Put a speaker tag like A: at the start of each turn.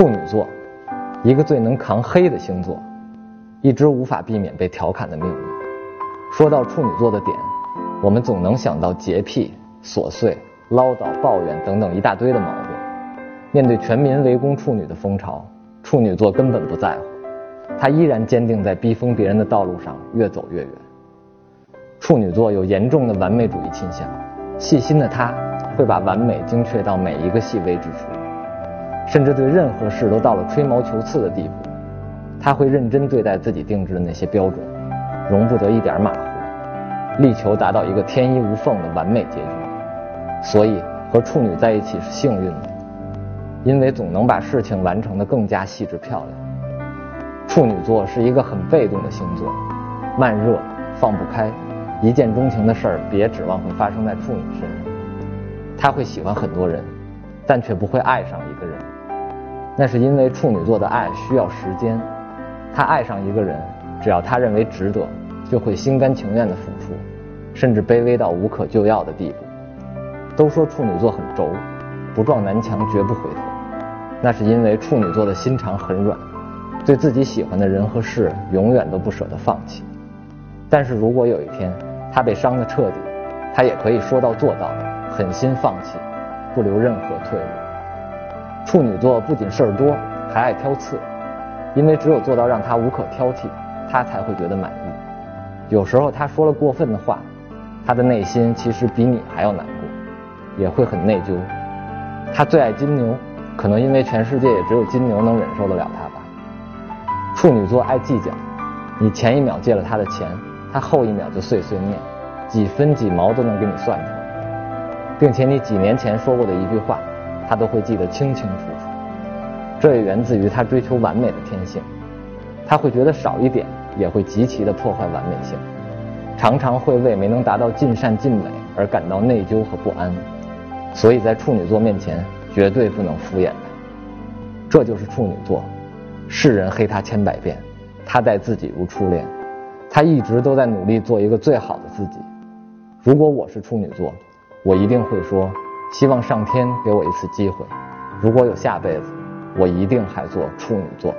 A: 处女座，一个最能扛黑的星座，一直无法避免被调侃的命运。说到处女座的点，我们总能想到洁癖、琐碎、唠叨、抱怨等等一大堆的毛病。面对全民围攻处女的风潮，处女座根本不在乎，他依然坚定在逼疯别人的道路上越走越远。处女座有严重的完美主义倾向，细心的他会把完美精确到每一个细微之处。甚至对任何事都到了吹毛求疵的地步，他会认真对待自己定制的那些标准，容不得一点马虎，力求达到一个天衣无缝的完美结局。所以和处女在一起是幸运的，因为总能把事情完成的更加细致漂亮。处女座是一个很被动的星座，慢热，放不开，一见钟情的事儿别指望会发生在处女身上。他会喜欢很多人，但却不会爱上一个人。那是因为处女座的爱需要时间，他爱上一个人，只要他认为值得，就会心甘情愿的付出，甚至卑微到无可救药的地步。都说处女座很轴，不撞南墙绝不回头，那是因为处女座的心肠很软，对自己喜欢的人和事永远都不舍得放弃。但是如果有一天他被伤得彻底，他也可以说到做到，狠心放弃，不留任何退路。处女座不仅事儿多，还爱挑刺，因为只有做到让他无可挑剔，他才会觉得满意。有时候他说了过分的话，他的内心其实比你还要难过，也会很内疚。他最爱金牛，可能因为全世界也只有金牛能忍受得了他吧。处女座爱计较，你前一秒借了他的钱，他后一秒就碎碎念，几分几毛都能给你算出来，并且你几年前说过的一句话。他都会记得清清楚楚，这也源自于他追求完美的天性。他会觉得少一点也会极其的破坏完美性，常常会为没能达到尽善尽美而感到内疚和不安。所以在处女座面前绝对不能敷衍他。这就是处女座，世人黑他千百遍，他待自己如初恋。他一直都在努力做一个最好的自己。如果我是处女座，我一定会说。希望上天给我一次机会，如果有下辈子，我一定还做处女座。